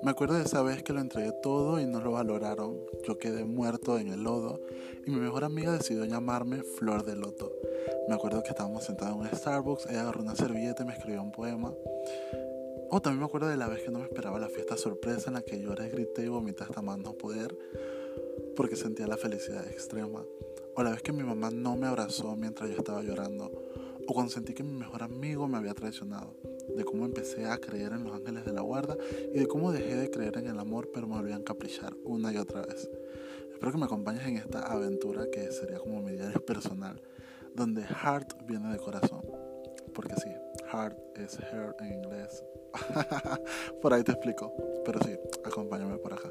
Me acuerdo de esa vez que lo entregué todo y no lo valoraron. Yo quedé muerto en el lodo y mi mejor amiga decidió llamarme Flor de Loto. Me acuerdo que estábamos sentados en un Starbucks, ella agarró una servilleta y me escribió un poema. Oh, también me acuerdo de la vez que no me esperaba la fiesta sorpresa en la que lloré, grité y vomité hasta más no poder porque sentía la felicidad extrema. O la vez que mi mamá no me abrazó mientras yo estaba llorando. O cuando sentí que mi mejor amigo me había traicionado de cómo empecé a creer en los ángeles de la guarda y de cómo dejé de creer en el amor pero me volví a encaprichar una y otra vez. Espero que me acompañes en esta aventura que sería como mi diario personal, donde heart viene de corazón, porque sí, heart es heart en inglés. por ahí te explico, pero sí, acompáñame por acá.